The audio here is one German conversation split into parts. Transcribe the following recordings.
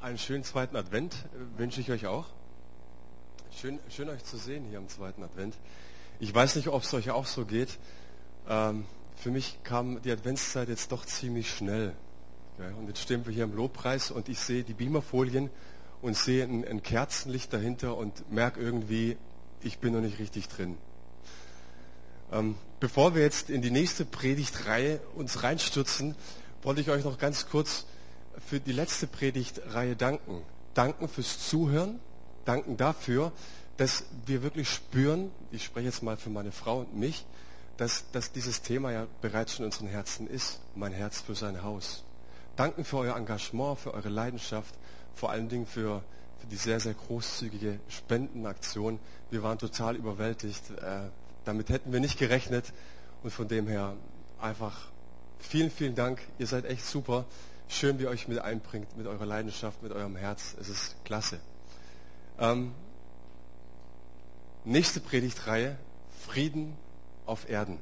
einen schönen zweiten Advent äh, wünsche ich euch auch. Schön, schön euch zu sehen hier am zweiten Advent. Ich weiß nicht, ob es euch auch so geht. Ähm, für mich kam die Adventszeit jetzt doch ziemlich schnell. Und jetzt stehen wir hier im Lobpreis und ich sehe die Beamerfolien und sehe ein, ein Kerzenlicht dahinter und merke irgendwie, ich bin noch nicht richtig drin. Ähm, bevor wir jetzt in die nächste Predigtreihe uns reinstürzen, wollte ich euch noch ganz kurz für die letzte Predigtreihe danken. Danken fürs Zuhören, danken dafür, dass wir wirklich spüren, ich spreche jetzt mal für meine Frau und mich, dass, dass dieses Thema ja bereits schon in unseren Herzen ist, mein Herz für sein Haus. Danken für euer Engagement, für eure Leidenschaft, vor allen Dingen für, für die sehr, sehr großzügige Spendenaktion. Wir waren total überwältigt. Äh, damit hätten wir nicht gerechnet. Und von dem her einfach vielen, vielen Dank. Ihr seid echt super. Schön, wie ihr euch mit einbringt, mit eurer Leidenschaft, mit eurem Herz. Es ist klasse. Ähm, nächste Predigtreihe, Frieden auf Erden.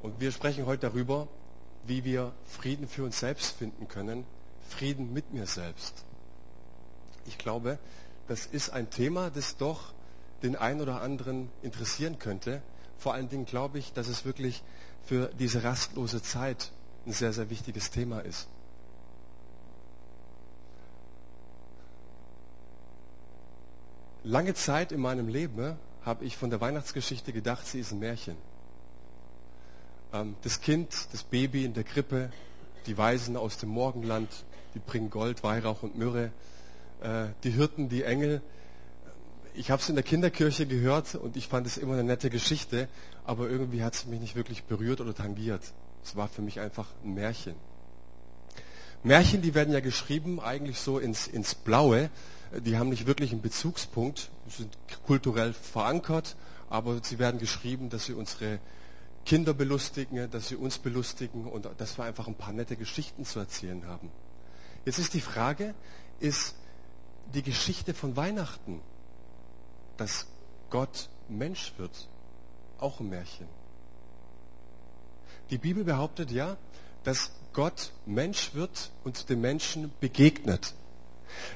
Und wir sprechen heute darüber, wie wir Frieden für uns selbst finden können, Frieden mit mir selbst. Ich glaube, das ist ein Thema, das doch den einen oder anderen interessieren könnte. Vor allen Dingen glaube ich, dass es wirklich für diese rastlose Zeit ein sehr, sehr wichtiges Thema ist. Lange Zeit in meinem Leben habe ich von der Weihnachtsgeschichte gedacht, sie ist ein Märchen. Ähm, das Kind, das Baby in der Krippe, die Weisen aus dem Morgenland, die bringen Gold, Weihrauch und Myrrhe, äh, die Hirten, die Engel. Ich habe es in der Kinderkirche gehört und ich fand es immer eine nette Geschichte, aber irgendwie hat es mich nicht wirklich berührt oder tangiert. Es war für mich einfach ein Märchen. Märchen, die werden ja geschrieben eigentlich so ins, ins Blaue. Die haben nicht wirklich einen Bezugspunkt, sind kulturell verankert, aber sie werden geschrieben, dass sie unsere Kinder belustigen, dass sie uns belustigen und dass wir einfach ein paar nette Geschichten zu erzählen haben. Jetzt ist die Frage, ist die Geschichte von Weihnachten, dass Gott Mensch wird, auch ein Märchen? Die Bibel behauptet ja, dass Gott Mensch wird und dem Menschen begegnet.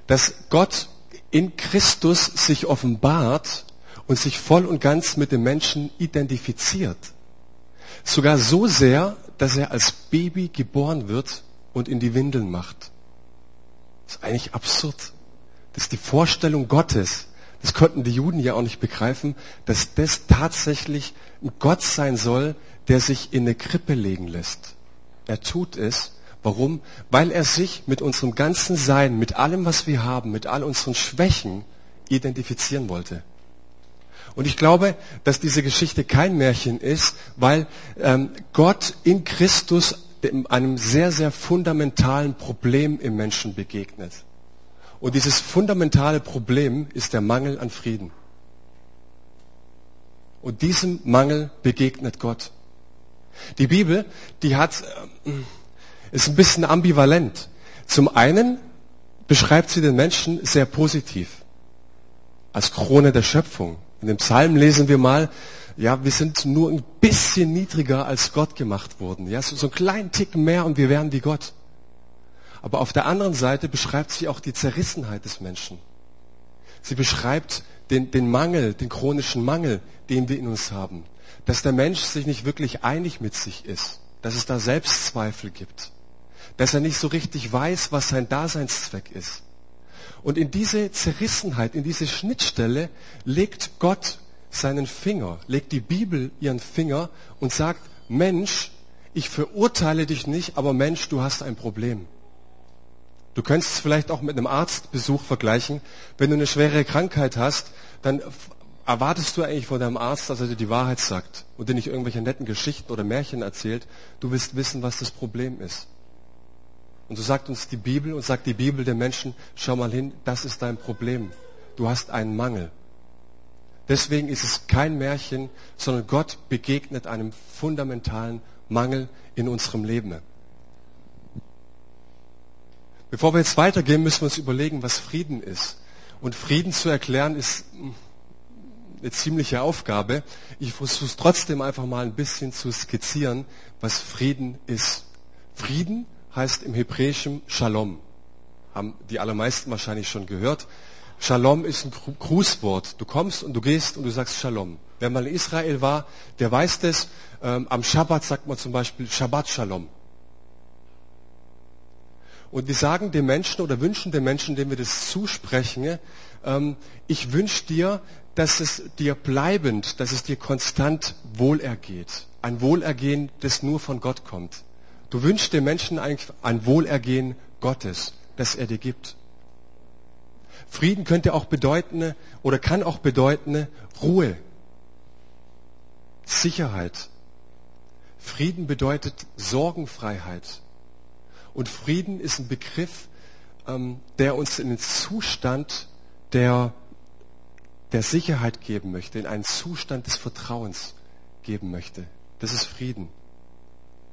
Dass Gott in Christus sich offenbart und sich voll und ganz mit dem Menschen identifiziert. Sogar so sehr, dass er als Baby geboren wird und in die Windeln macht. Das ist eigentlich absurd. Das ist die Vorstellung Gottes. Das konnten die Juden ja auch nicht begreifen, dass das tatsächlich ein Gott sein soll, der sich in eine Krippe legen lässt. Er tut es. Warum? Weil er sich mit unserem ganzen Sein, mit allem, was wir haben, mit all unseren Schwächen identifizieren wollte. Und ich glaube, dass diese Geschichte kein Märchen ist, weil ähm, Gott in Christus einem sehr, sehr fundamentalen Problem im Menschen begegnet. Und dieses fundamentale Problem ist der Mangel an Frieden. Und diesem Mangel begegnet Gott. Die Bibel, die hat, äh, ist ein bisschen ambivalent. Zum einen beschreibt sie den Menschen sehr positiv. Als Krone der Schöpfung. In dem Psalm lesen wir mal, ja, wir sind nur ein bisschen niedriger als Gott gemacht worden. Ja, so, so einen kleinen Tick mehr und wir wären wie Gott. Aber auf der anderen Seite beschreibt sie auch die Zerrissenheit des Menschen. Sie beschreibt den, den Mangel, den chronischen Mangel, den wir in uns haben dass der Mensch sich nicht wirklich einig mit sich ist, dass es da Selbstzweifel gibt, dass er nicht so richtig weiß, was sein Daseinszweck ist. Und in diese Zerrissenheit, in diese Schnittstelle legt Gott seinen Finger, legt die Bibel ihren Finger und sagt, Mensch, ich verurteile dich nicht, aber Mensch, du hast ein Problem. Du könntest es vielleicht auch mit einem Arztbesuch vergleichen. Wenn du eine schwere Krankheit hast, dann erwartest du eigentlich von deinem Arzt, dass er dir die Wahrheit sagt und dir nicht irgendwelche netten Geschichten oder Märchen erzählt? Du willst wissen, was das Problem ist. Und so sagt uns die Bibel und sagt die Bibel den Menschen, schau mal hin, das ist dein Problem. Du hast einen Mangel. Deswegen ist es kein Märchen, sondern Gott begegnet einem fundamentalen Mangel in unserem Leben. Bevor wir jetzt weitergehen, müssen wir uns überlegen, was Frieden ist. Und Frieden zu erklären ist eine ziemliche Aufgabe. Ich versuche es trotzdem einfach mal ein bisschen zu skizzieren, was Frieden ist. Frieden heißt im Hebräischen Shalom. haben die allermeisten wahrscheinlich schon gehört. Shalom ist ein Grußwort. Du kommst und du gehst und du sagst Shalom. Wer mal in Israel war, der weiß das. Ähm, am Shabbat sagt man zum Beispiel Shabbat Shalom. Und wir sagen den Menschen oder wünschen den Menschen, denen wir das zusprechen, ähm, ich wünsche dir, dass es dir bleibend, dass es dir konstant wohlergeht. Ein Wohlergehen, das nur von Gott kommt. Du wünschst den Menschen eigentlich ein Wohlergehen Gottes, das er dir gibt. Frieden könnte auch bedeuten oder kann auch bedeuten Ruhe, Sicherheit. Frieden bedeutet Sorgenfreiheit. Und Frieden ist ein Begriff, ähm, der uns in den Zustand der, der Sicherheit geben möchte, in einen Zustand des Vertrauens geben möchte. Das ist Frieden.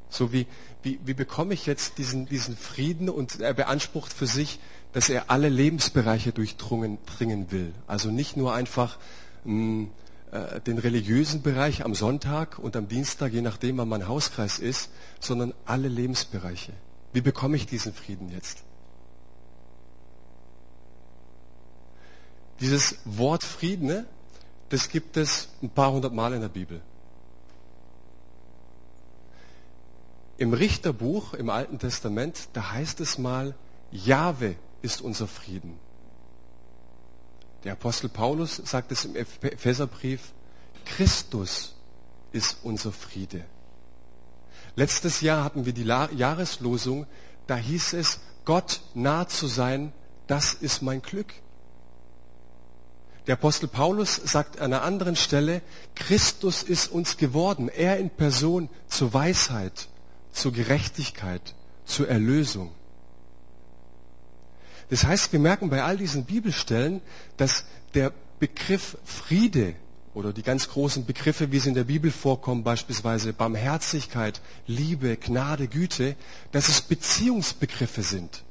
So wie, wie, wie bekomme ich jetzt diesen, diesen Frieden und er beansprucht für sich, dass er alle Lebensbereiche durchdringen will. Also nicht nur einfach mh, hm, äh, den religiösen Bereich am Sonntag und am Dienstag, je nachdem, wann mein Hauskreis ist, sondern alle Lebensbereiche. Wie bekomme ich diesen Frieden jetzt? Dieses Wort Frieden, ne, das gibt es ein paar hundert Mal in der Bibel. Im Richterbuch im Alten Testament, da heißt es mal, Jahwe ist unser Frieden. Der Apostel Paulus sagt es im Epheserbrief, Christus ist unser Friede. Letztes Jahr hatten wir die Jahreslosung, da hieß es, Gott nah zu sein, das ist mein Glück. Der Apostel Paulus sagt an einer anderen Stelle, Christus ist uns geworden, er in Person zur Weisheit, zur Gerechtigkeit, zur Erlösung. Das heißt, wir merken bei all diesen Bibelstellen, dass der Begriff Friede oder die ganz großen Begriffe, wie sie in der Bibel vorkommen, beispielsweise Barmherzigkeit, Liebe, Gnade, Güte, dass es Beziehungsbegriffe sind.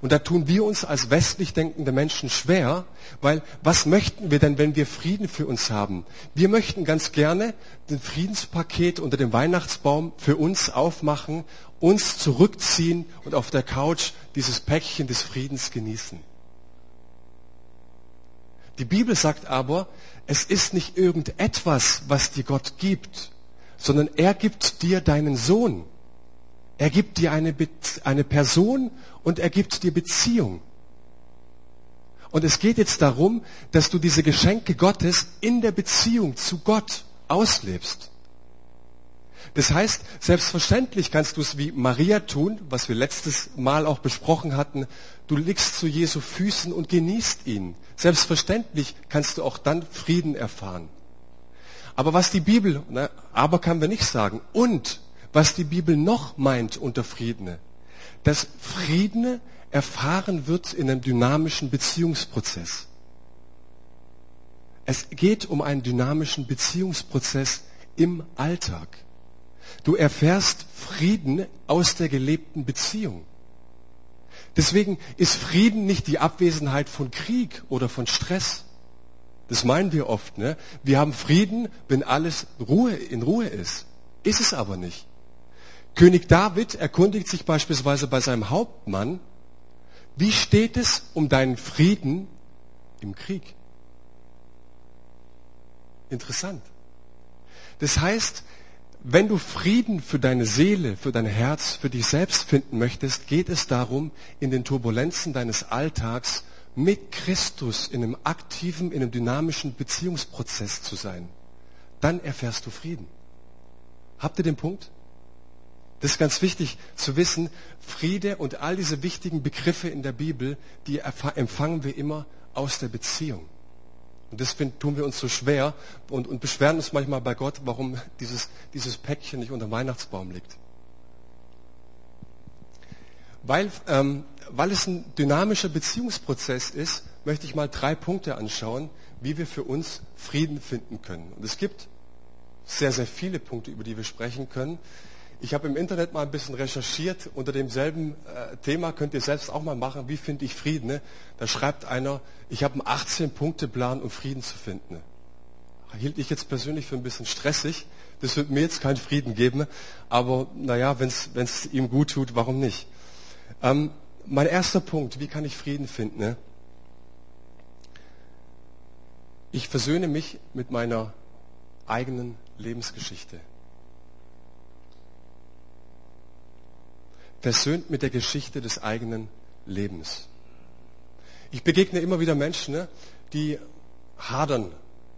Und da tun wir uns als westlich denkende Menschen schwer, weil was möchten wir denn, wenn wir Frieden für uns haben? Wir möchten ganz gerne den Friedenspaket unter dem Weihnachtsbaum für uns aufmachen, uns zurückziehen und auf der Couch dieses Päckchen des Friedens genießen. Die Bibel sagt aber, es ist nicht irgendetwas, was dir Gott gibt, sondern er gibt dir deinen Sohn. Er gibt dir eine, Be eine Person und er gibt dir Beziehung. Und es geht jetzt darum, dass du diese Geschenke Gottes in der Beziehung zu Gott auslebst. Das heißt, selbstverständlich kannst du es wie Maria tun, was wir letztes Mal auch besprochen hatten. Du liegst zu Jesu Füßen und genießt ihn. Selbstverständlich kannst du auch dann Frieden erfahren. Aber was die Bibel, na, aber kann wir nicht sagen. Und was die Bibel noch meint unter Frieden, dass Frieden erfahren wird in einem dynamischen Beziehungsprozess. Es geht um einen dynamischen Beziehungsprozess im Alltag. Du erfährst Frieden aus der gelebten Beziehung. Deswegen ist Frieden nicht die Abwesenheit von Krieg oder von Stress. Das meinen wir oft. Ne? Wir haben Frieden, wenn alles Ruhe, in Ruhe ist. Ist es aber nicht. König David erkundigt sich beispielsweise bei seinem Hauptmann, wie steht es um deinen Frieden im Krieg? Interessant. Das heißt, wenn du Frieden für deine Seele, für dein Herz, für dich selbst finden möchtest, geht es darum, in den Turbulenzen deines Alltags mit Christus in einem aktiven, in einem dynamischen Beziehungsprozess zu sein. Dann erfährst du Frieden. Habt ihr den Punkt? Das ist ganz wichtig zu wissen. Friede und all diese wichtigen Begriffe in der Bibel, die empfangen wir immer aus der Beziehung. Und deswegen tun wir uns so schwer und, und beschweren uns manchmal bei Gott, warum dieses, dieses Päckchen nicht unter dem Weihnachtsbaum liegt. Weil, ähm, weil es ein dynamischer Beziehungsprozess ist, möchte ich mal drei Punkte anschauen, wie wir für uns Frieden finden können. Und es gibt sehr, sehr viele Punkte, über die wir sprechen können. Ich habe im Internet mal ein bisschen recherchiert. Unter demselben äh, Thema könnt ihr selbst auch mal machen, wie finde ich Frieden. Ne? Da schreibt einer, ich habe einen 18-Punkte-Plan, um Frieden zu finden. Hielt ich jetzt persönlich für ein bisschen stressig. Das wird mir jetzt keinen Frieden geben. Aber naja, wenn es ihm gut tut, warum nicht? Ähm, mein erster Punkt, wie kann ich Frieden finden? Ne? Ich versöhne mich mit meiner eigenen Lebensgeschichte. Versöhnt mit der Geschichte des eigenen Lebens. Ich begegne immer wieder Menschen, ne, die hadern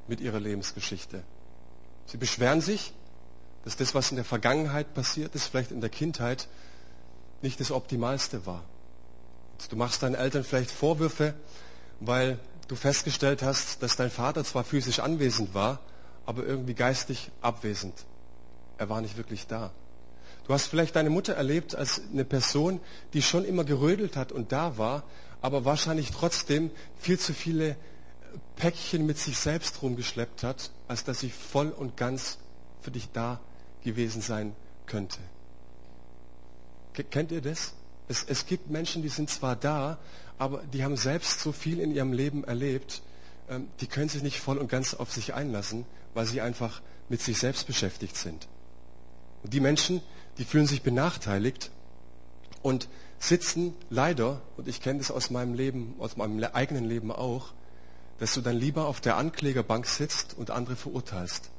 mit ihrer Lebensgeschichte. Sie beschweren sich, dass das, was in der Vergangenheit passiert ist, vielleicht in der Kindheit, nicht das Optimalste war. Du machst deinen Eltern vielleicht Vorwürfe, weil du festgestellt hast, dass dein Vater zwar physisch anwesend war, aber irgendwie geistig abwesend. Er war nicht wirklich da. Du hast vielleicht deine Mutter erlebt als eine Person, die schon immer gerödelt hat und da war, aber wahrscheinlich trotzdem viel zu viele Päckchen mit sich selbst rumgeschleppt hat, als dass sie voll und ganz für dich da gewesen sein könnte. Kennt ihr das? Es, es gibt Menschen, die sind zwar da, aber die haben selbst so viel in ihrem Leben erlebt, ähm, die können sich nicht voll und ganz auf sich einlassen, weil sie einfach mit sich selbst beschäftigt sind. Und die Menschen, die fühlen sich benachteiligt und sitzen leider, und ich kenne das aus meinem Leben, aus meinem eigenen Leben auch, dass du dann lieber auf der Anklägerbank sitzt und andere verurteilst.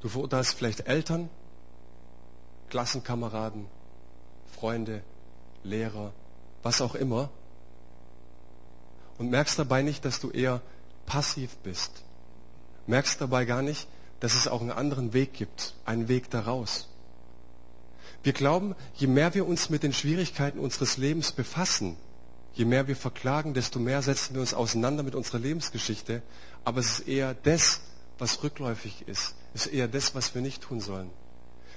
Du verurteilst vielleicht Eltern, Klassenkameraden, Freunde, Lehrer, was auch immer. Und merkst dabei nicht, dass du eher passiv bist. Merkst dabei gar nicht, dass es auch einen anderen Weg gibt, einen Weg daraus. Wir glauben, je mehr wir uns mit den Schwierigkeiten unseres Lebens befassen, je mehr wir verklagen, desto mehr setzen wir uns auseinander mit unserer Lebensgeschichte. Aber es ist eher das, was rückläufig ist, ist eher das, was wir nicht tun sollen.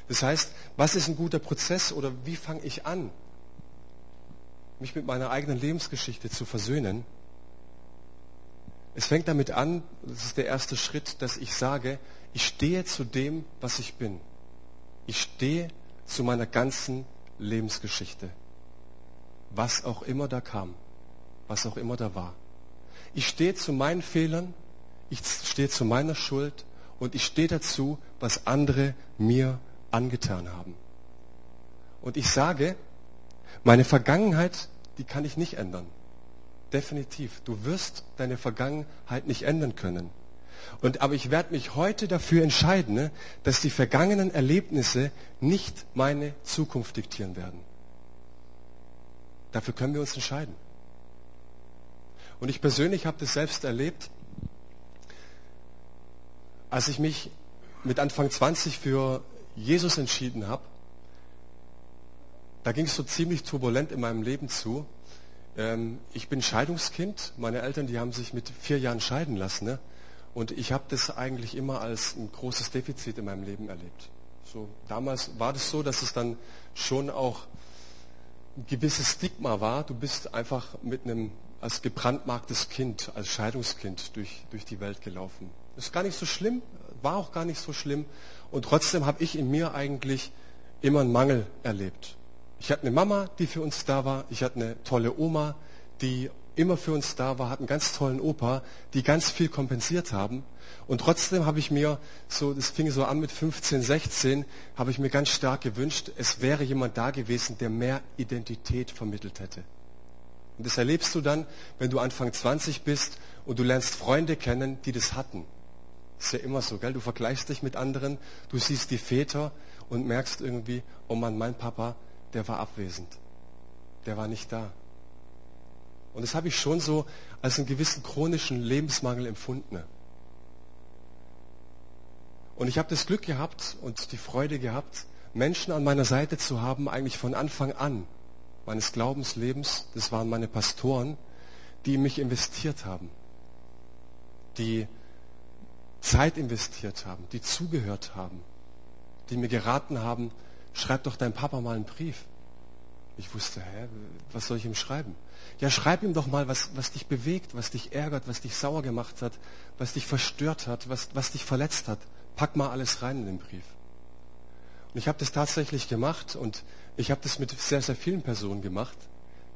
Das heißt, was ist ein guter Prozess oder wie fange ich an, mich mit meiner eigenen Lebensgeschichte zu versöhnen? Es fängt damit an, das ist der erste Schritt, dass ich sage, ich stehe zu dem, was ich bin. Ich stehe zu meiner ganzen Lebensgeschichte. Was auch immer da kam, was auch immer da war. Ich stehe zu meinen Fehlern, ich stehe zu meiner Schuld und ich stehe dazu, was andere mir angetan haben. Und ich sage, meine Vergangenheit, die kann ich nicht ändern. Definitiv. Du wirst deine Vergangenheit nicht ändern können. Und, aber ich werde mich heute dafür entscheiden, ne, dass die vergangenen Erlebnisse nicht meine Zukunft diktieren werden. Dafür können wir uns entscheiden. Und ich persönlich habe das selbst erlebt, als ich mich mit Anfang 20 für Jesus entschieden habe, da ging es so ziemlich turbulent in meinem Leben zu. Ähm, ich bin Scheidungskind. Meine Eltern, die haben sich mit vier Jahren scheiden lassen. Ne? Und ich habe das eigentlich immer als ein großes Defizit in meinem Leben erlebt. So, damals war das so, dass es dann schon auch ein gewisses Stigma war. Du bist einfach mit einem als gebrandmarktes Kind, als Scheidungskind durch, durch die Welt gelaufen. Ist gar nicht so schlimm, war auch gar nicht so schlimm. Und trotzdem habe ich in mir eigentlich immer einen Mangel erlebt. Ich hatte eine Mama, die für uns da war. Ich hatte eine tolle Oma, die immer für uns da war, hatte einen ganz tollen Opa, die ganz viel kompensiert haben. Und trotzdem habe ich mir, so, das fing so an mit 15, 16, habe ich mir ganz stark gewünscht, es wäre jemand da gewesen, der mehr Identität vermittelt hätte. Und das erlebst du dann, wenn du Anfang 20 bist und du lernst Freunde kennen, die das hatten. Das ist ja immer so, gell? Du vergleichst dich mit anderen, du siehst die Väter und merkst irgendwie, oh Mann, mein Papa, der war abwesend. Der war nicht da. Und das habe ich schon so als einen gewissen chronischen Lebensmangel empfunden. Und ich habe das Glück gehabt und die Freude gehabt, Menschen an meiner Seite zu haben, eigentlich von Anfang an meines Glaubenslebens. Das waren meine Pastoren, die in mich investiert haben, die Zeit investiert haben, die zugehört haben, die mir geraten haben, schreib doch deinem Papa mal einen Brief. Ich wusste, hä, was soll ich ihm schreiben? Ja, schreib ihm doch mal, was, was dich bewegt, was dich ärgert, was dich sauer gemacht hat, was dich verstört hat, was, was dich verletzt hat. Pack mal alles rein in den Brief. Und ich habe das tatsächlich gemacht und ich habe das mit sehr, sehr vielen Personen gemacht,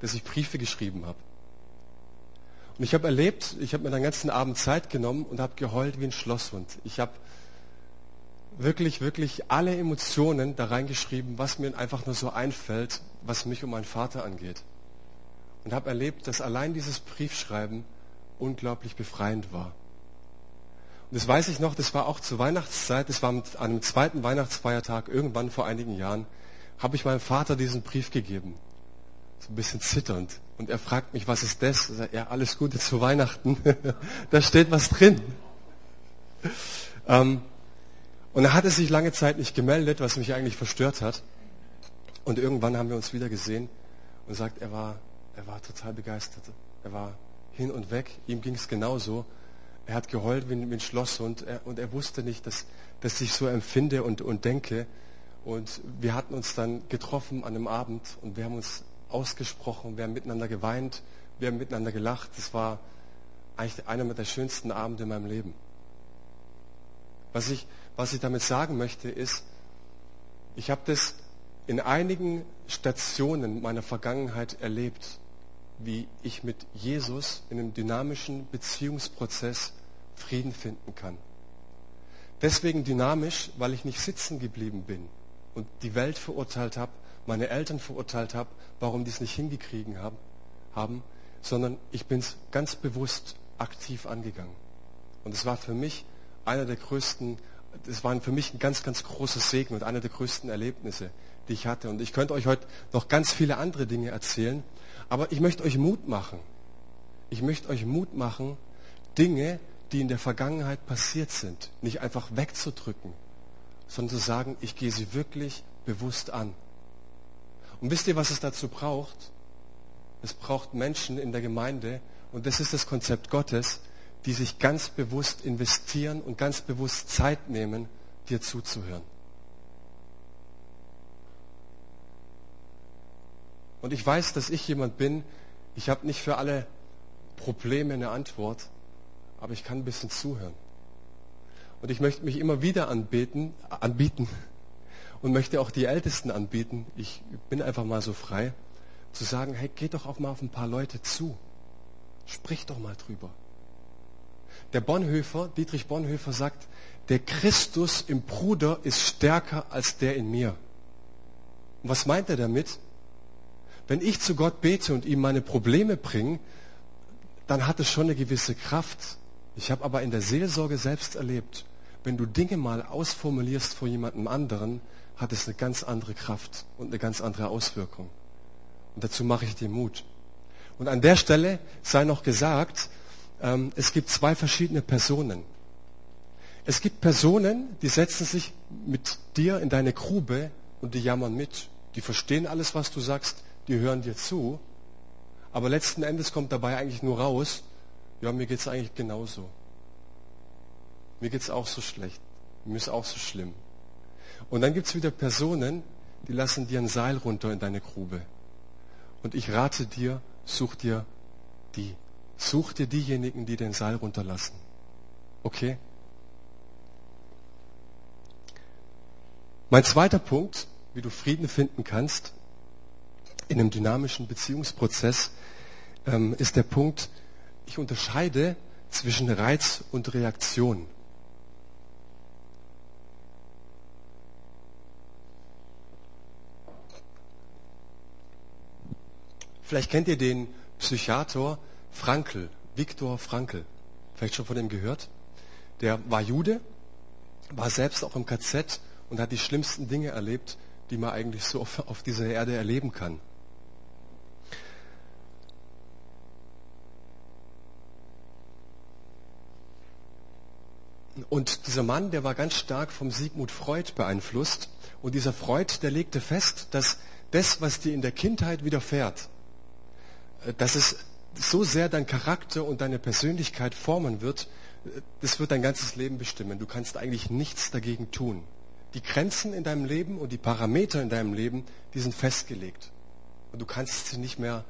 dass ich Briefe geschrieben habe. Und ich habe erlebt, ich habe mir den ganzen Abend Zeit genommen und habe geheult wie ein Schlosshund. Ich habe wirklich, wirklich alle Emotionen da reingeschrieben, was mir einfach nur so einfällt, was mich um meinen Vater angeht. Und habe erlebt, dass allein dieses Briefschreiben unglaublich befreiend war. Und das weiß ich noch, das war auch zur Weihnachtszeit, das war an einem zweiten Weihnachtsfeiertag, irgendwann vor einigen Jahren, habe ich meinem Vater diesen Brief gegeben. So ein bisschen zitternd. Und er fragt mich, was ist das? Sage, ja, alles Gute zu Weihnachten. da steht was drin. Ähm, und er hatte sich lange Zeit nicht gemeldet, was mich eigentlich verstört hat. Und irgendwann haben wir uns wieder gesehen und sagt, er war, er war total begeistert. Er war hin und weg. Ihm ging es genauso. Er hat geheult wie ein Schloss und er, und er wusste nicht, dass, dass ich so empfinde und, und denke. Und wir hatten uns dann getroffen an einem Abend und wir haben uns ausgesprochen, wir haben miteinander geweint, wir haben miteinander gelacht. Das war eigentlich einer der schönsten Abende in meinem Leben. Was ich, was ich damit sagen möchte, ist, ich habe das in einigen Stationen meiner Vergangenheit erlebt, wie ich mit Jesus in einem dynamischen Beziehungsprozess Frieden finden kann. Deswegen dynamisch, weil ich nicht sitzen geblieben bin und die Welt verurteilt habe, meine Eltern verurteilt habe, warum die es nicht hingekriegen haben, haben sondern ich bin es ganz bewusst aktiv angegangen. Und es war für mich einer der größten, es war für mich ein ganz, ganz großes Segen und einer der größten Erlebnisse, die ich hatte. Und ich könnte euch heute noch ganz viele andere Dinge erzählen, aber ich möchte euch Mut machen. Ich möchte euch Mut machen, Dinge, die in der Vergangenheit passiert sind, nicht einfach wegzudrücken, sondern zu sagen, ich gehe sie wirklich bewusst an. Und wisst ihr, was es dazu braucht? Es braucht Menschen in der Gemeinde, und das ist das Konzept Gottes, die sich ganz bewusst investieren und ganz bewusst Zeit nehmen, dir zuzuhören. Und ich weiß, dass ich jemand bin, ich habe nicht für alle Probleme eine Antwort, aber ich kann ein bisschen zuhören. Und ich möchte mich immer wieder anbeten, anbieten und möchte auch die Ältesten anbieten. Ich bin einfach mal so frei, zu sagen, hey, geht doch auch mal auf ein paar Leute zu. Sprich doch mal drüber. Der Bonhoeffer, Dietrich Bonhoeffer sagt, der Christus im Bruder ist stärker als der in mir. Und was meint er damit? Wenn ich zu Gott bete und ihm meine Probleme bringe, dann hat es schon eine gewisse Kraft. Ich habe aber in der Seelsorge selbst erlebt, wenn du Dinge mal ausformulierst vor jemandem anderen, hat es eine ganz andere Kraft und eine ganz andere Auswirkung. Und dazu mache ich dir Mut. Und an der Stelle sei noch gesagt, es gibt zwei verschiedene Personen. Es gibt Personen, die setzen sich mit dir in deine Grube und die jammern mit. Die verstehen alles, was du sagst, die hören dir zu, aber letzten Endes kommt dabei eigentlich nur raus, ja, mir geht es eigentlich genauso. Mir geht es auch so schlecht. Mir ist auch so schlimm. Und dann gibt es wieder Personen, die lassen dir ein Seil runter in deine Grube. Und ich rate dir, such dir die. Such dir diejenigen, die den Seil runterlassen. Okay? Mein zweiter Punkt, wie du Frieden finden kannst, in einem dynamischen Beziehungsprozess ähm, ist der Punkt, ich unterscheide zwischen Reiz und Reaktion. Vielleicht kennt ihr den Psychiater Frankl, Viktor Frankl. Vielleicht schon von dem gehört. Der war Jude, war selbst auch im KZ und hat die schlimmsten Dinge erlebt, die man eigentlich so auf, auf dieser Erde erleben kann. Und dieser Mann, der war ganz stark vom Sigmund Freud beeinflusst. Und dieser Freud, der legte fest, dass das, was dir in der Kindheit widerfährt, äh, dass es so sehr dein Charakter und deine Persönlichkeit formen wird, äh, das wird dein ganzes Leben bestimmen. Du kannst eigentlich nichts dagegen tun. Die Grenzen in deinem Leben und die Parameter in deinem Leben, die sind festgelegt. Und du kannst sie nicht mehr,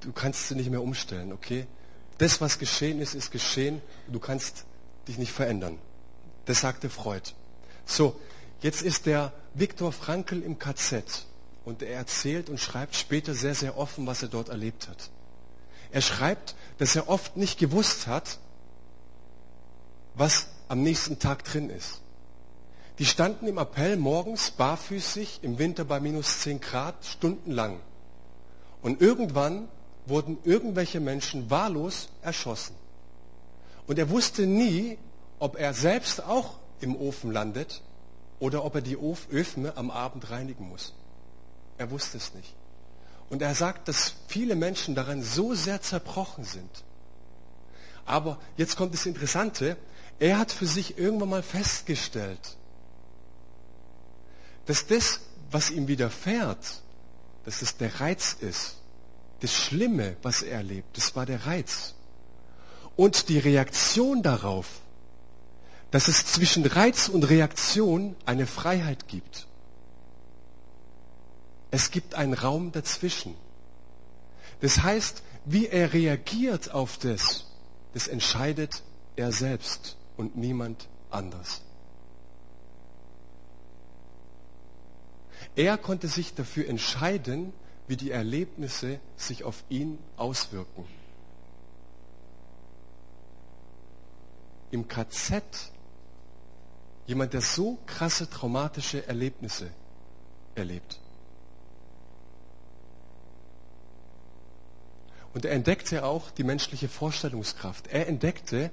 du kannst sie nicht mehr umstellen, okay? Das, was geschehen ist, ist geschehen. Du kannst dich nicht verändern. Das sagte Freud. So, jetzt ist der Viktor Frankl im KZ und er erzählt und schreibt später sehr, sehr offen, was er dort erlebt hat. Er schreibt, dass er oft nicht gewusst hat, was am nächsten Tag drin ist. Die standen im Appell morgens barfüßig im Winter bei minus 10 Grad stundenlang. Und irgendwann wurden irgendwelche Menschen wahllos erschossen. Und er wusste nie, ob er selbst auch im Ofen landet oder ob er die Öfen am Abend reinigen muss. Er wusste es nicht. Und er sagt, dass viele Menschen daran so sehr zerbrochen sind. Aber jetzt kommt das Interessante. Er hat für sich irgendwann mal festgestellt, dass das, was ihm widerfährt, dass es der Reiz ist. Das Schlimme, was er erlebt, das war der Reiz. Und die Reaktion darauf, dass es zwischen Reiz und Reaktion eine Freiheit gibt. Es gibt einen Raum dazwischen. Das heißt, wie er reagiert auf das, das entscheidet er selbst und niemand anders. Er konnte sich dafür entscheiden, wie die Erlebnisse sich auf ihn auswirken. Im KZ jemand, der so krasse traumatische Erlebnisse erlebt. Und er entdeckte auch die menschliche Vorstellungskraft. Er entdeckte,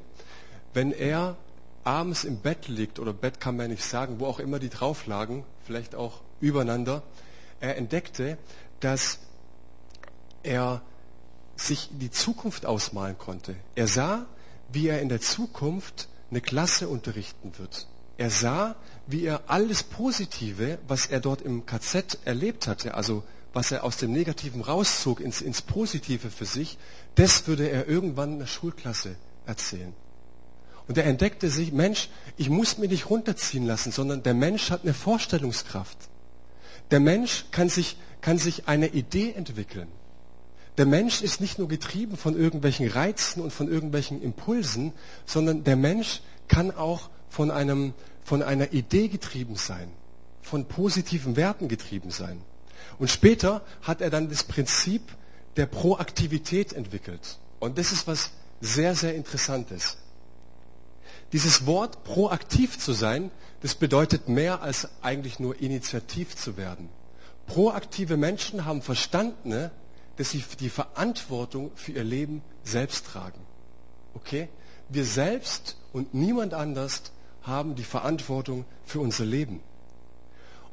wenn er abends im Bett liegt, oder Bett kann man nicht sagen, wo auch immer die drauf lagen, vielleicht auch übereinander, er entdeckte, dass er sich die Zukunft ausmalen konnte. Er sah, wie er in der Zukunft eine Klasse unterrichten wird. Er sah, wie er alles Positive, was er dort im KZ erlebt hatte, also was er aus dem Negativen rauszog ins, ins Positive für sich, das würde er irgendwann in der Schulklasse erzählen. Und er entdeckte sich, Mensch, ich muss mich nicht runterziehen lassen, sondern der Mensch hat eine Vorstellungskraft. Der Mensch kann sich, kann sich eine Idee entwickeln. Der Mensch ist nicht nur getrieben von irgendwelchen Reizen und von irgendwelchen Impulsen, sondern der Mensch kann auch von, einem, von einer Idee getrieben sein, von positiven Werten getrieben sein. Und später hat er dann das Prinzip der Proaktivität entwickelt. Und das ist was sehr, sehr Interessantes. Dieses Wort proaktiv zu sein, das bedeutet mehr als eigentlich nur initiativ zu werden. Proaktive Menschen haben verstanden, dass sie die Verantwortung für ihr Leben selbst tragen. Okay? Wir selbst und niemand anders haben die Verantwortung für unser Leben.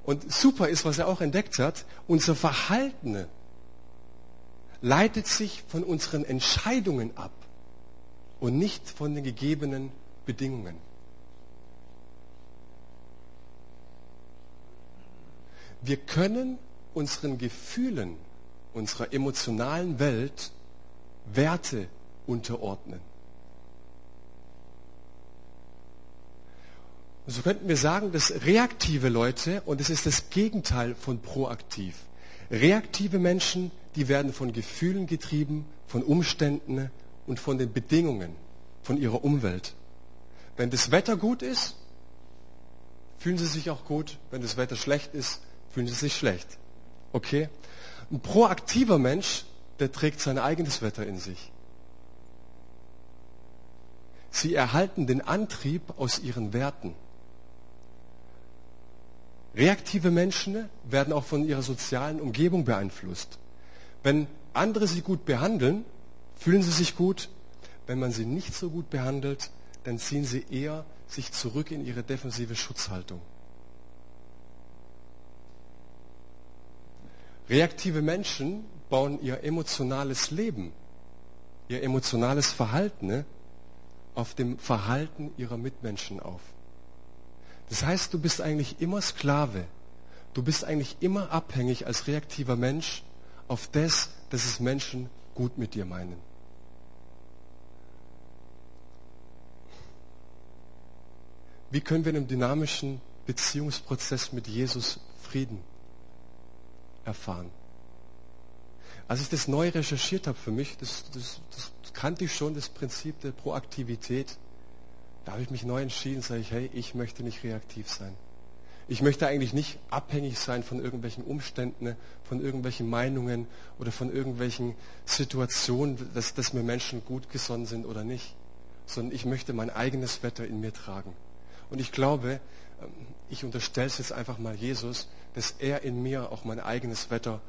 Und super ist, was er auch entdeckt hat, unser Verhalten leitet sich von unseren Entscheidungen ab und nicht von den gegebenen Bedingungen. Wir können unseren Gefühlen, unserer emotionalen Welt Werte unterordnen. So könnten wir sagen, dass reaktive Leute, und es ist das Gegenteil von proaktiv, reaktive Menschen, die werden von Gefühlen getrieben, von Umständen und von den Bedingungen, von ihrer Umwelt. Wenn das Wetter gut ist, fühlen sie sich auch gut. Wenn das Wetter schlecht ist, fühlen sie sich schlecht. Okay? Ein proaktiver Mensch, der trägt sein eigenes Wetter in sich. Sie erhalten den Antrieb aus ihren Werten. Reaktive Menschen werden auch von ihrer sozialen Umgebung beeinflusst. Wenn andere sie gut behandeln, fühlen sie sich gut. Wenn man sie nicht so gut behandelt, dann ziehen sie eher sich zurück in ihre defensive Schutzhaltung. Reaktive Menschen bauen ihr emotionales Leben, ihr emotionales Verhalten auf dem Verhalten ihrer Mitmenschen auf. Das heißt, du bist eigentlich immer Sklave. Du bist eigentlich immer abhängig als reaktiver Mensch auf das, dass es Menschen gut mit dir meinen. Wie können wir in einem dynamischen Beziehungsprozess mit Jesus Frieden erfahren? Als ich das neu recherchiert habe für mich, das, das, das kannte ich schon, das Prinzip der Proaktivität, da habe ich mich neu entschieden, sage ich, hey, ich möchte nicht reaktiv sein. Ich möchte eigentlich nicht abhängig sein von irgendwelchen Umständen, von irgendwelchen Meinungen oder von irgendwelchen Situationen, dass, dass mir Menschen gut gesonnen sind oder nicht, sondern ich möchte mein eigenes Wetter in mir tragen. Und ich glaube, ähm, ich unterstelle es jetzt einfach mal Jesus, dass er in mir auch mein eigenes Wetter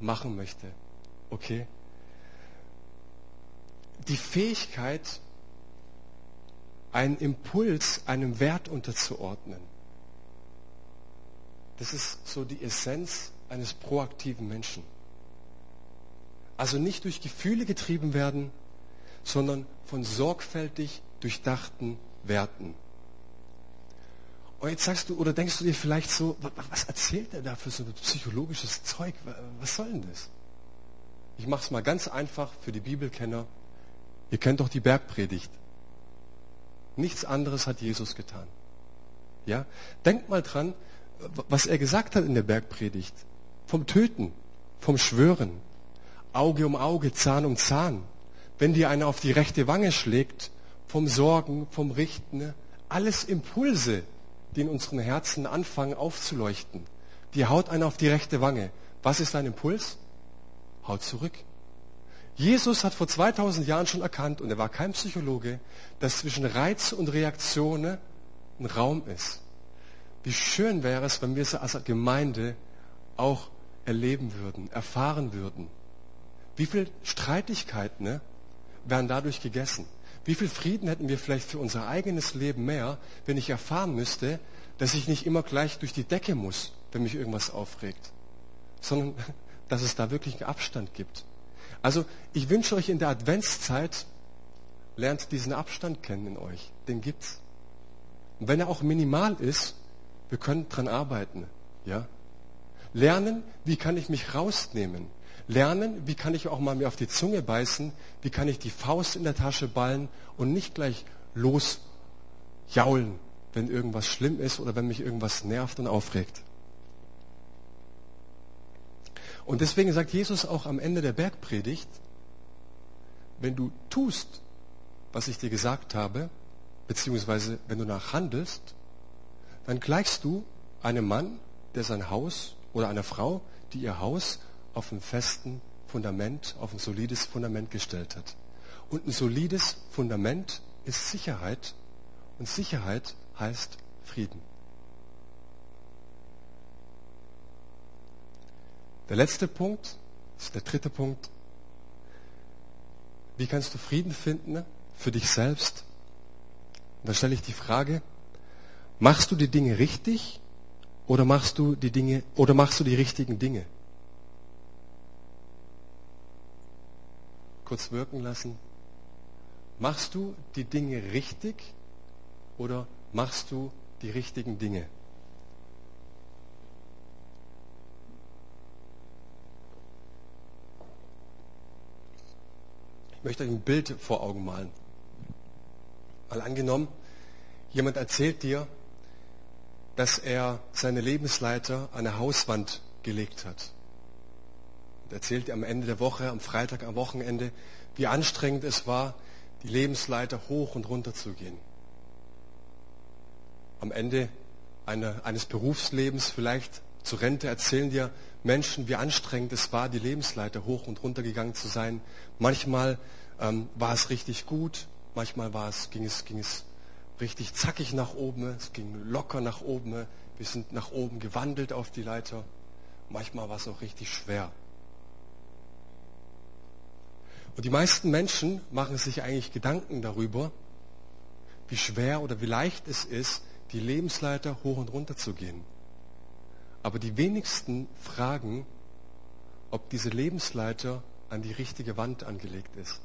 machen möchte. Okay? Die Fähigkeit, einen Impuls einem Wert unterzuordnen, das ist so die Essenz eines proaktiven Menschen. Also nicht durch Gefühle getrieben werden, sondern von sorgfältig durchdachten Werten. Und jetzt sagst du, oder denkst du dir vielleicht so, was erzählt er da für so ein psychologisches Zeug? Was soll denn das? Ich mache es mal ganz einfach für die Bibelkenner. Ihr kennt doch die Bergpredigt. Nichts anderes hat Jesus getan. Ja? Denkt mal dran, was er gesagt hat in der Bergpredigt. Vom Töten, vom Schwören, Auge um Auge, Zahn um Zahn. Wenn dir einer auf die rechte Wange schlägt, vom Sorgen, vom Richten, alles Impulse, die in unseren Herzen anfangen aufzuleuchten. Die haut einer auf die rechte Wange. Was ist dein Impuls? Haut zurück. Jesus hat vor 2000 Jahren schon erkannt, und er war kein Psychologe, dass zwischen Reiz und Reaktion ein Raum ist. Wie schön wäre es, wenn wir es als Gemeinde auch erleben würden, erfahren würden. Wie viel Streitigkeiten ne, wären dadurch gegessen? Wie viel Frieden hätten wir vielleicht für unser eigenes Leben mehr, wenn ich erfahren müsste, dass ich nicht immer gleich durch die Decke muss, wenn mich irgendwas aufregt, sondern dass es da wirklich einen Abstand gibt. Also ich wünsche euch in der Adventszeit, lernt diesen Abstand kennen in euch. Den gibt's. Und wenn er auch minimal ist, wir können dran arbeiten. Ja? Lernen, wie kann ich mich rausnehmen? Lernen, wie kann ich auch mal mir auf die Zunge beißen? Wie kann ich die Faust in der Tasche ballen und nicht gleich losjaulen, wenn irgendwas schlimm ist oder wenn mich irgendwas nervt und aufregt? Und deswegen sagt Jesus auch am Ende der Bergpredigt, wenn du tust, was ich dir gesagt habe, beziehungsweise wenn du nach handelst, dann gleichst du einem Mann, der sein Haus oder einer Frau, die ihr Haus auf einem festen Fundament, auf ein solides Fundament gestellt hat. Und ein solides Fundament ist Sicherheit und Sicherheit heißt Frieden. Der letzte Punkt, ist der dritte Punkt. Wie kannst du Frieden finden für dich selbst? Und da stelle ich die Frage, machst du die Dinge richtig oder machst du die Dinge oder machst du die richtigen Dinge? Kurz wirken lassen. Machst du die Dinge richtig oder machst du die richtigen Dinge? Ich möchte euch ein Bild vor Augen malen. Mal angenommen, jemand erzählt dir, dass er seine Lebensleiter an eine Hauswand gelegt hat. Und erzählt am Ende der Woche, am Freitag, am Wochenende, wie anstrengend es war, die Lebensleiter hoch und runter zu gehen. Am Ende eine, eines Berufslebens, vielleicht zur Rente, erzählen dir Menschen, wie anstrengend es war, die Lebensleiter hoch und runter gegangen zu sein. Manchmal ähm, war es richtig gut, manchmal war es, ging, es, ging es richtig zackig nach oben, es ging locker nach oben, wir sind nach oben gewandelt auf die Leiter. Manchmal war es auch richtig schwer. Und die meisten Menschen machen sich eigentlich Gedanken darüber, wie schwer oder wie leicht es ist, die Lebensleiter hoch und runter zu gehen. Aber die wenigsten fragen, ob diese Lebensleiter an die richtige Wand angelegt ist.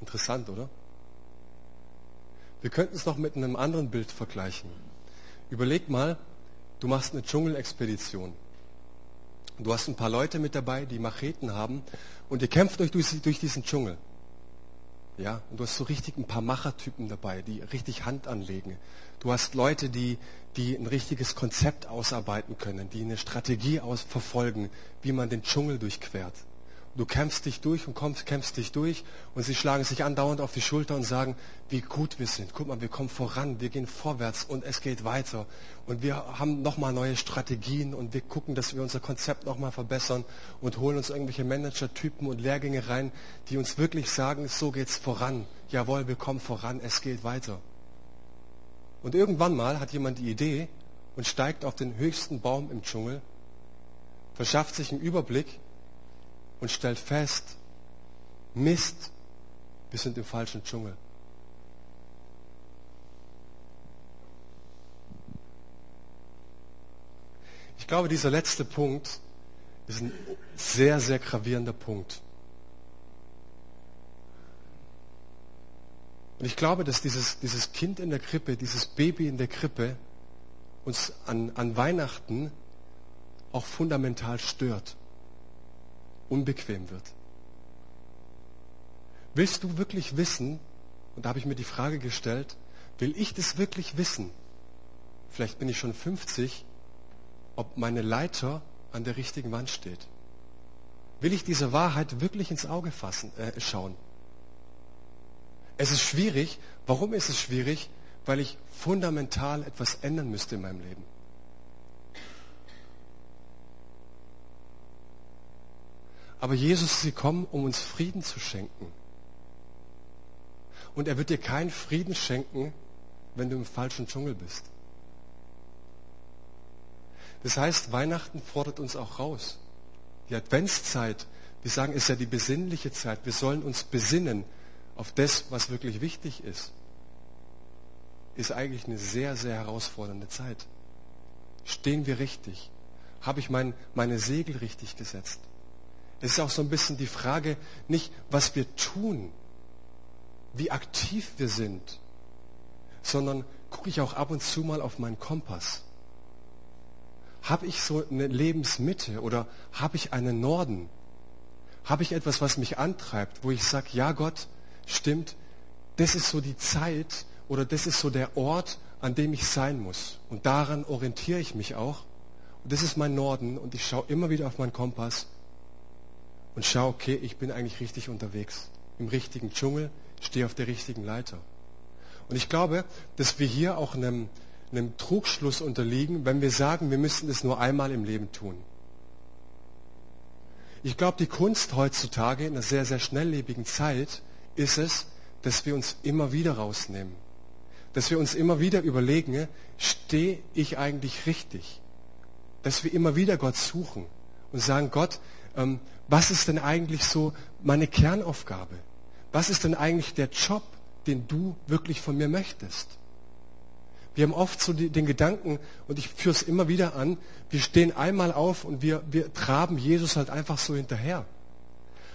Interessant, oder? Wir könnten es noch mit einem anderen Bild vergleichen. Überleg mal, du machst eine Dschungelexpedition. Du hast ein paar Leute mit dabei, die Macheten haben und ihr kämpft euch durch, durch diesen Dschungel. Ja, und du hast so richtig ein paar Machertypen dabei, die richtig Hand anlegen. Du hast Leute, die, die ein richtiges Konzept ausarbeiten können, die eine Strategie aus verfolgen, wie man den Dschungel durchquert. Du kämpfst dich durch und kommst, kämpfst dich durch und sie schlagen sich andauernd auf die Schulter und sagen, wie gut wir sind. Guck mal, wir kommen voran, wir gehen vorwärts und es geht weiter. Und wir haben nochmal neue Strategien und wir gucken, dass wir unser Konzept nochmal verbessern und holen uns irgendwelche Manager-Typen und Lehrgänge rein, die uns wirklich sagen, so geht's voran. Jawohl, wir kommen voran, es geht weiter. Und irgendwann mal hat jemand die Idee und steigt auf den höchsten Baum im Dschungel, verschafft sich einen Überblick und stellt fest, Mist, wir sind im falschen Dschungel. Ich glaube, dieser letzte Punkt ist ein sehr, sehr gravierender Punkt. Und ich glaube, dass dieses, dieses Kind in der Krippe, dieses Baby in der Krippe uns an, an Weihnachten auch fundamental stört unbequem wird. Willst du wirklich wissen, und da habe ich mir die Frage gestellt, will ich das wirklich wissen? Vielleicht bin ich schon 50, ob meine Leiter an der richtigen Wand steht. Will ich diese Wahrheit wirklich ins Auge fassen, äh, schauen? Es ist schwierig. Warum ist es schwierig? Weil ich fundamental etwas ändern müsste in meinem Leben. Aber Jesus ist gekommen, um uns Frieden zu schenken. Und er wird dir keinen Frieden schenken, wenn du im falschen Dschungel bist. Das heißt, Weihnachten fordert uns auch raus. Die Adventszeit, wir sagen, ist ja die besinnliche Zeit. Wir sollen uns besinnen auf das, was wirklich wichtig ist. Ist eigentlich eine sehr, sehr herausfordernde Zeit. Stehen wir richtig? Habe ich mein, meine Segel richtig gesetzt? Es ist auch so ein bisschen die Frage, nicht was wir tun, wie aktiv wir sind, sondern gucke ich auch ab und zu mal auf meinen Kompass. Habe ich so eine Lebensmitte oder habe ich einen Norden? Habe ich etwas, was mich antreibt, wo ich sage, ja Gott, stimmt, das ist so die Zeit oder das ist so der Ort, an dem ich sein muss. Und daran orientiere ich mich auch. Und das ist mein Norden und ich schaue immer wieder auf meinen Kompass und schau, okay, ich bin eigentlich richtig unterwegs. Im richtigen Dschungel, stehe auf der richtigen Leiter. Und ich glaube, dass wir hier auch einem, einem Trugschluss unterliegen, wenn wir sagen, wir müssen es nur einmal im Leben tun. Ich glaube, die Kunst heutzutage in einer sehr, sehr schnelllebigen Zeit ist es, dass wir uns immer wieder rausnehmen. Dass wir uns immer wieder überlegen, stehe ich eigentlich richtig? Dass wir immer wieder Gott suchen und sagen, Gott, was ist denn eigentlich so meine Kernaufgabe? Was ist denn eigentlich der Job, den du wirklich von mir möchtest? Wir haben oft so den Gedanken, und ich führe es immer wieder an, wir stehen einmal auf und wir, wir traben Jesus halt einfach so hinterher.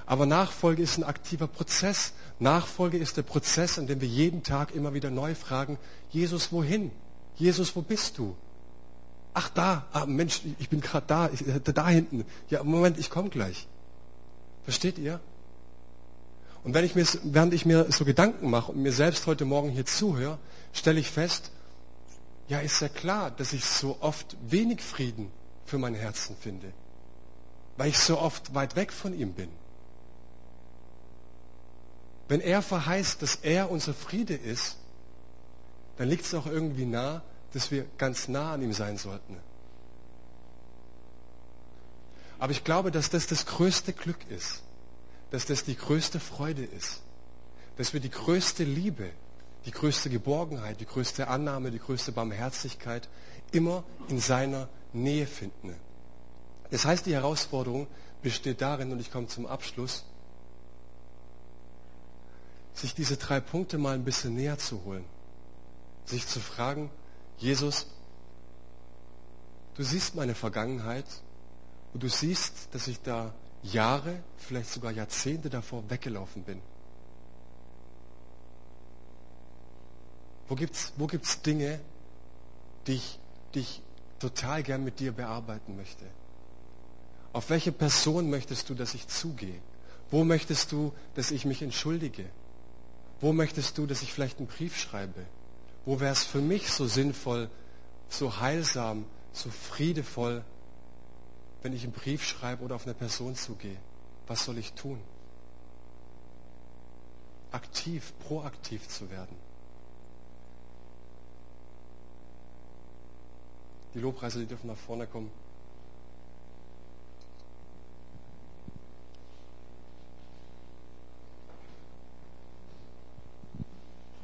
Aber Nachfolge ist ein aktiver Prozess. Nachfolge ist der Prozess, in dem wir jeden Tag immer wieder neu fragen, Jesus, wohin? Jesus, wo bist du? Ach da, ah, Mensch, ich bin gerade da, ich, äh, da hinten. Ja, Moment, ich komme gleich. Versteht ihr? Und wenn ich mir, während ich mir so Gedanken mache und mir selbst heute Morgen hier zuhöre, stelle ich fest, ja, ist ja klar, dass ich so oft wenig Frieden für mein Herzen finde, weil ich so oft weit weg von ihm bin. Wenn er verheißt, dass er unser Friede ist, dann liegt es auch irgendwie nah, dass wir ganz nah an ihm sein sollten. Aber ich glaube, dass das das größte Glück ist, dass das die größte Freude ist, dass wir die größte Liebe, die größte Geborgenheit, die größte Annahme, die größte Barmherzigkeit immer in seiner Nähe finden. Das heißt, die Herausforderung besteht darin, und ich komme zum Abschluss, sich diese drei Punkte mal ein bisschen näher zu holen. Sich zu fragen, Jesus, du siehst meine Vergangenheit und du siehst, dass ich da Jahre, vielleicht sogar Jahrzehnte davor weggelaufen bin. Wo gibt's, wo gibt's Dinge, die ich, die ich total gern mit dir bearbeiten möchte? Auf welche Person möchtest du, dass ich zugehe? Wo möchtest du, dass ich mich entschuldige? Wo möchtest du, dass ich vielleicht einen Brief schreibe? Wo wäre es für mich so sinnvoll, so heilsam, so friedevoll, wenn ich einen Brief schreibe oder auf eine Person zugehe? Was soll ich tun? Aktiv, proaktiv zu werden. Die Lobpreise, die dürfen nach vorne kommen.